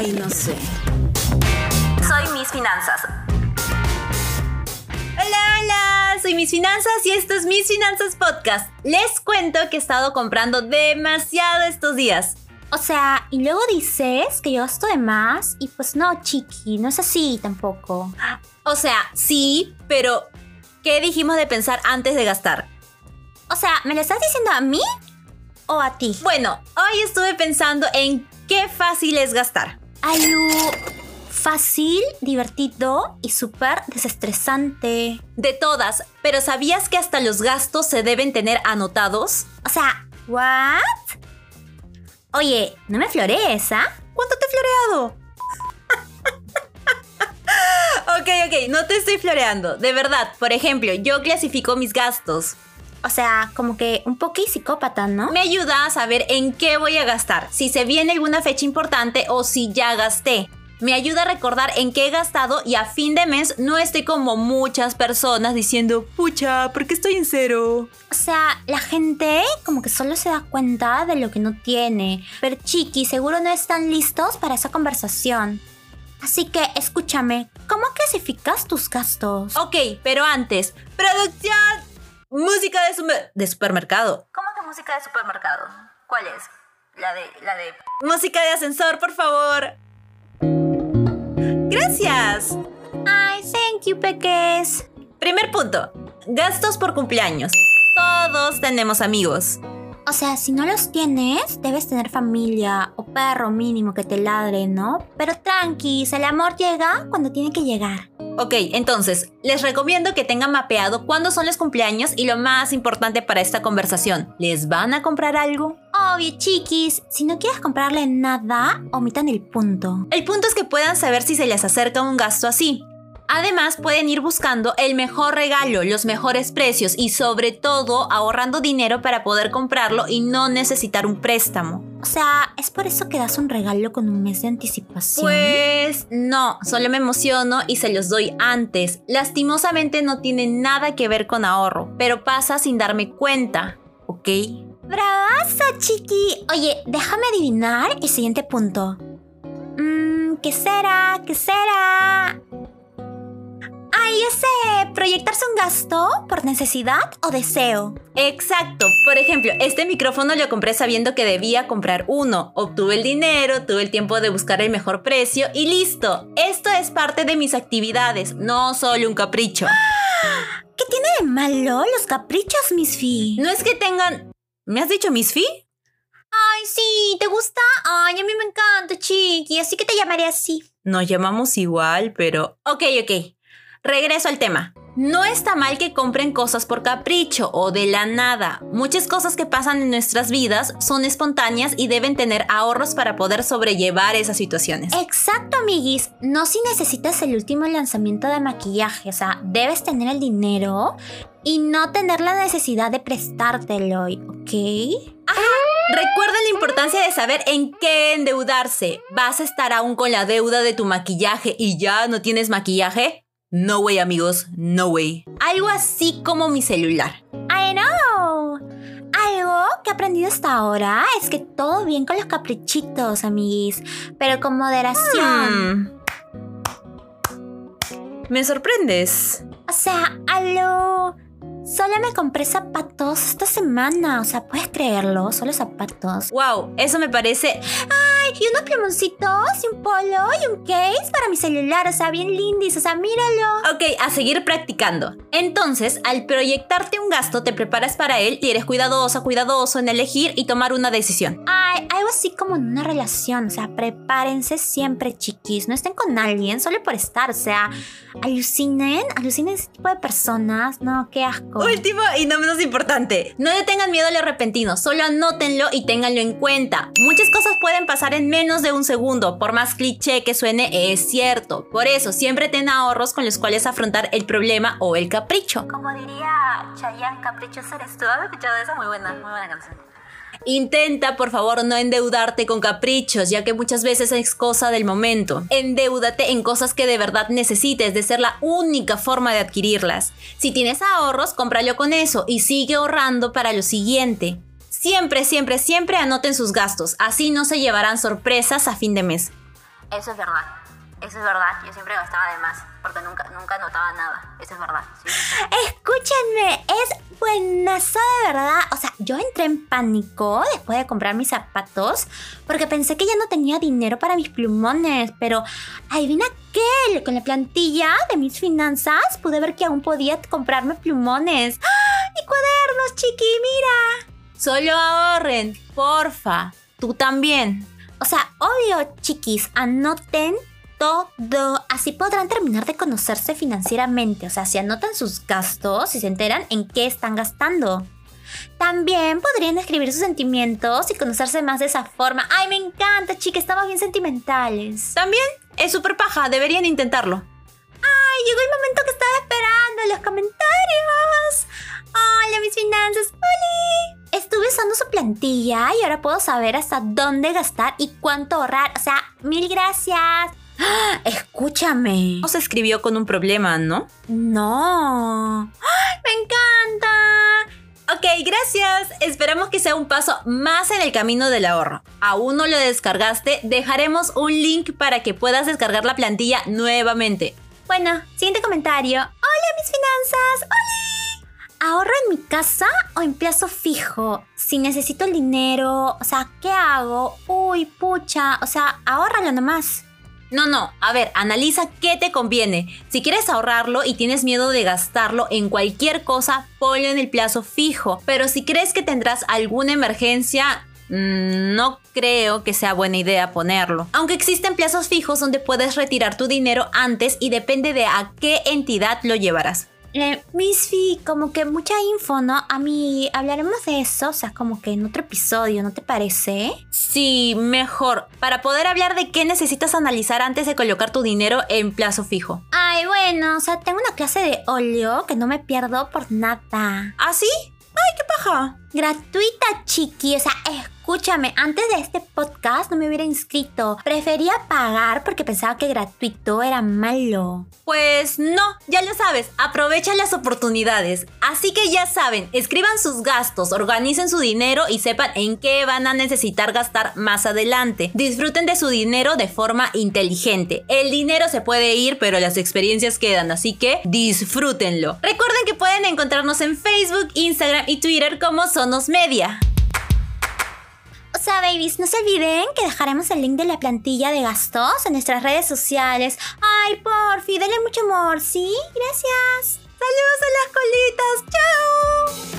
Ay, no sé. Soy Mis Finanzas. Hola, hola, soy Mis Finanzas y esto es Mis Finanzas Podcast. Les cuento que he estado comprando demasiado estos días. O sea, y luego dices que yo gasto de más y pues no, chiqui, no es así tampoco. O sea, sí, pero ¿qué dijimos de pensar antes de gastar? O sea, ¿me lo estás diciendo a mí o a ti? Bueno, hoy estuve pensando en qué fácil es gastar. Algo fácil, divertido y súper desestresante. De todas, pero ¿sabías que hasta los gastos se deben tener anotados? O sea, ¿what? Oye, ¿no me florees, ah? ¿Cuánto te he floreado? ok, ok, no te estoy floreando. De verdad, por ejemplo, yo clasifico mis gastos. O sea, como que un poco psicópata, ¿no? Me ayuda a saber en qué voy a gastar, si se viene alguna fecha importante o si ya gasté. Me ayuda a recordar en qué he gastado y a fin de mes no estoy como muchas personas diciendo, pucha, ¿por qué estoy en cero? O sea, la gente como que solo se da cuenta de lo que no tiene. Pero chiqui, seguro no están listos para esa conversación. Así que escúchame, ¿cómo clasificas tus gastos? Ok, pero antes, producción, música de, de supermercado. ¿Cómo que música de supermercado? ¿Cuál es? La de, la de... Música de ascensor, por favor. Gracias. Ay, thank you, peques. Primer punto. Gastos por cumpleaños. Todos tenemos amigos. O sea, si no los tienes, debes tener familia o perro mínimo que te ladre, ¿no? Pero tranqui, el amor llega cuando tiene que llegar. Ok, entonces, les recomiendo que tengan mapeado cuándo son los cumpleaños y lo más importante para esta conversación, ¿les van a comprar algo? Obvio, chiquis, si no quieres comprarle nada, omitan el punto. El punto es que puedan saber si se les acerca un gasto así. Además, pueden ir buscando el mejor regalo, los mejores precios y sobre todo ahorrando dinero para poder comprarlo y no necesitar un préstamo. O sea, ¿es por eso que das un regalo con un mes de anticipación? Pues no, solo me emociono y se los doy antes. Lastimosamente no tiene nada que ver con ahorro, pero pasa sin darme cuenta, ¿ok? ¡Bravaza, chiqui! Oye, déjame adivinar el siguiente punto. Mmm, ¿qué será? ¿Qué será? Ay, ese proyectarse un gasto por necesidad o deseo. Exacto. Por ejemplo, este micrófono lo compré sabiendo que debía comprar uno. Obtuve el dinero, tuve el tiempo de buscar el mejor precio y listo. Esto es parte de mis actividades, no solo un capricho. ¿Qué tiene de malo los caprichos, Miss Fee? No es que tengan... ¿Me has dicho Miss Fee? Ay, sí, ¿te gusta? Ay, a mí me encanta, chiqui, así que te llamaré así. Nos llamamos igual, pero... Ok, ok. Regreso al tema. No está mal que compren cosas por capricho o de la nada. Muchas cosas que pasan en nuestras vidas son espontáneas y deben tener ahorros para poder sobrellevar esas situaciones. Exacto, amiguis. No si necesitas el último lanzamiento de maquillaje. O sea, debes tener el dinero y no tener la necesidad de prestártelo, ¿ok? Recuerda la importancia de saber en qué endeudarse. ¿Vas a estar aún con la deuda de tu maquillaje y ya no tienes maquillaje? No way, amigos, no way. Algo así como mi celular. I know. Algo que he aprendido hasta ahora es que todo bien con los caprichitos, amiguis, pero con moderación. Hmm. Me sorprendes. O sea, algo Solo me compré zapatos esta semana, o sea, ¿puedes creerlo? Solo zapatos. Wow, eso me parece... ¡Ay! Y unos plumoncitos, y un polo, y un case para mi celular, o sea, bien lindis, o sea, míralo. Ok, a seguir practicando. Entonces, al proyectarte un gasto, te preparas para él y eres cuidadosa, cuidadoso en elegir y tomar una decisión. Ay, algo así como en una relación, o sea, prepárense siempre, chiquis. No estén con alguien solo por estar, o sea, alucinen, alucinen ese tipo de personas. No, qué asco. Último y no menos importante, no le tengan miedo a lo repentino, solo anótenlo y ténganlo en cuenta. Muchas cosas pueden pasar en menos de un segundo, por más cliché que suene, es cierto. Por eso, siempre ten ahorros con los cuales afrontar el problema o el capricho. Como diría Chayanne, capricho eres tú. ¿Has escuchado esa? Muy buena, muy buena canción. Intenta, por favor, no endeudarte con caprichos, ya que muchas veces es cosa del momento. Endeúdate en cosas que de verdad necesites, de ser la única forma de adquirirlas. Si tienes ahorros, cómpralo con eso y sigue ahorrando para lo siguiente. Siempre, siempre, siempre anoten sus gastos, así no se llevarán sorpresas a fin de mes. Eso es verdad. Eso es verdad. Yo siempre gastaba de más. Porque nunca, nunca notaba nada. Eso es verdad. sí. Escúchenme, es buenazo de verdad. O sea, yo entré en pánico después de comprar mis zapatos porque pensé que ya no tenía dinero para mis plumones. Pero adivina qué, con la plantilla de mis finanzas pude ver que aún podía comprarme plumones. ¡Ah! ¡Y cuadernos, chiqui! ¡Mira! Solo ahorren, porfa. Tú también. O sea, obvio, chiquis, anoten todo. Así podrán terminar de conocerse financieramente. O sea, si anotan sus gastos y se enteran en qué están gastando. También podrían escribir sus sentimientos y conocerse más de esa forma. ¡Ay, me encanta, chica! Estamos bien sentimentales. También es súper paja, deberían intentarlo. ¡Ay, llegó el momento que estaba esperando! ¡Los comentarios! ¡Hola, mis finanzas! ¡Hola! Estuve usando su plantilla y ahora puedo saber hasta dónde gastar y cuánto ahorrar. O sea, mil gracias. ¡Ah! Escúchame. No se escribió con un problema, ¿no? No. ¡Ay, me encanta! Ok, gracias. Esperamos que sea un paso más en el camino del ahorro. ¿Aún no lo descargaste? Dejaremos un link para que puedas descargar la plantilla nuevamente. Bueno, siguiente comentario. Hola, mis finanzas. Hola. ¿Ahorro en mi casa o en plazo fijo? Si necesito el dinero, o sea, ¿qué hago? Uy, pucha, o sea, ahórralo nomás. No, no, a ver, analiza qué te conviene. Si quieres ahorrarlo y tienes miedo de gastarlo en cualquier cosa, ponlo en el plazo fijo. Pero si crees que tendrás alguna emergencia, mm, no creo que sea buena idea ponerlo. Aunque existen plazos fijos donde puedes retirar tu dinero antes y depende de a qué entidad lo llevarás. Eh, Misfi, como que mucha info, ¿no? A mí hablaremos de eso, o sea, como que en otro episodio, ¿no te parece? Sí, mejor, para poder hablar de qué necesitas analizar antes de colocar tu dinero en plazo fijo. Ay, bueno, o sea, tengo una clase de óleo que no me pierdo por nada. ¿Ah, sí? ¡Ay, qué paja! Gratuita, chiqui. O sea, escúchame, antes de este podcast no me hubiera inscrito. Prefería pagar porque pensaba que gratuito era malo. Pues no, ya lo sabes, aprovecha las oportunidades. Así que ya saben, escriban sus gastos, organicen su dinero y sepan en qué van a necesitar gastar más adelante. Disfruten de su dinero de forma inteligente. El dinero se puede ir, pero las experiencias quedan, así que disfrútenlo. Recuerden que pueden encontrarnos en Facebook, Instagram y Twitter como Sonos Media. Sea, babies, no se olviden que dejaremos el link de la plantilla de gastos en nuestras redes sociales. Ay, porfi, denle mucho amor, ¿sí? Gracias. ¡Saludos a las colitas! ¡Chao!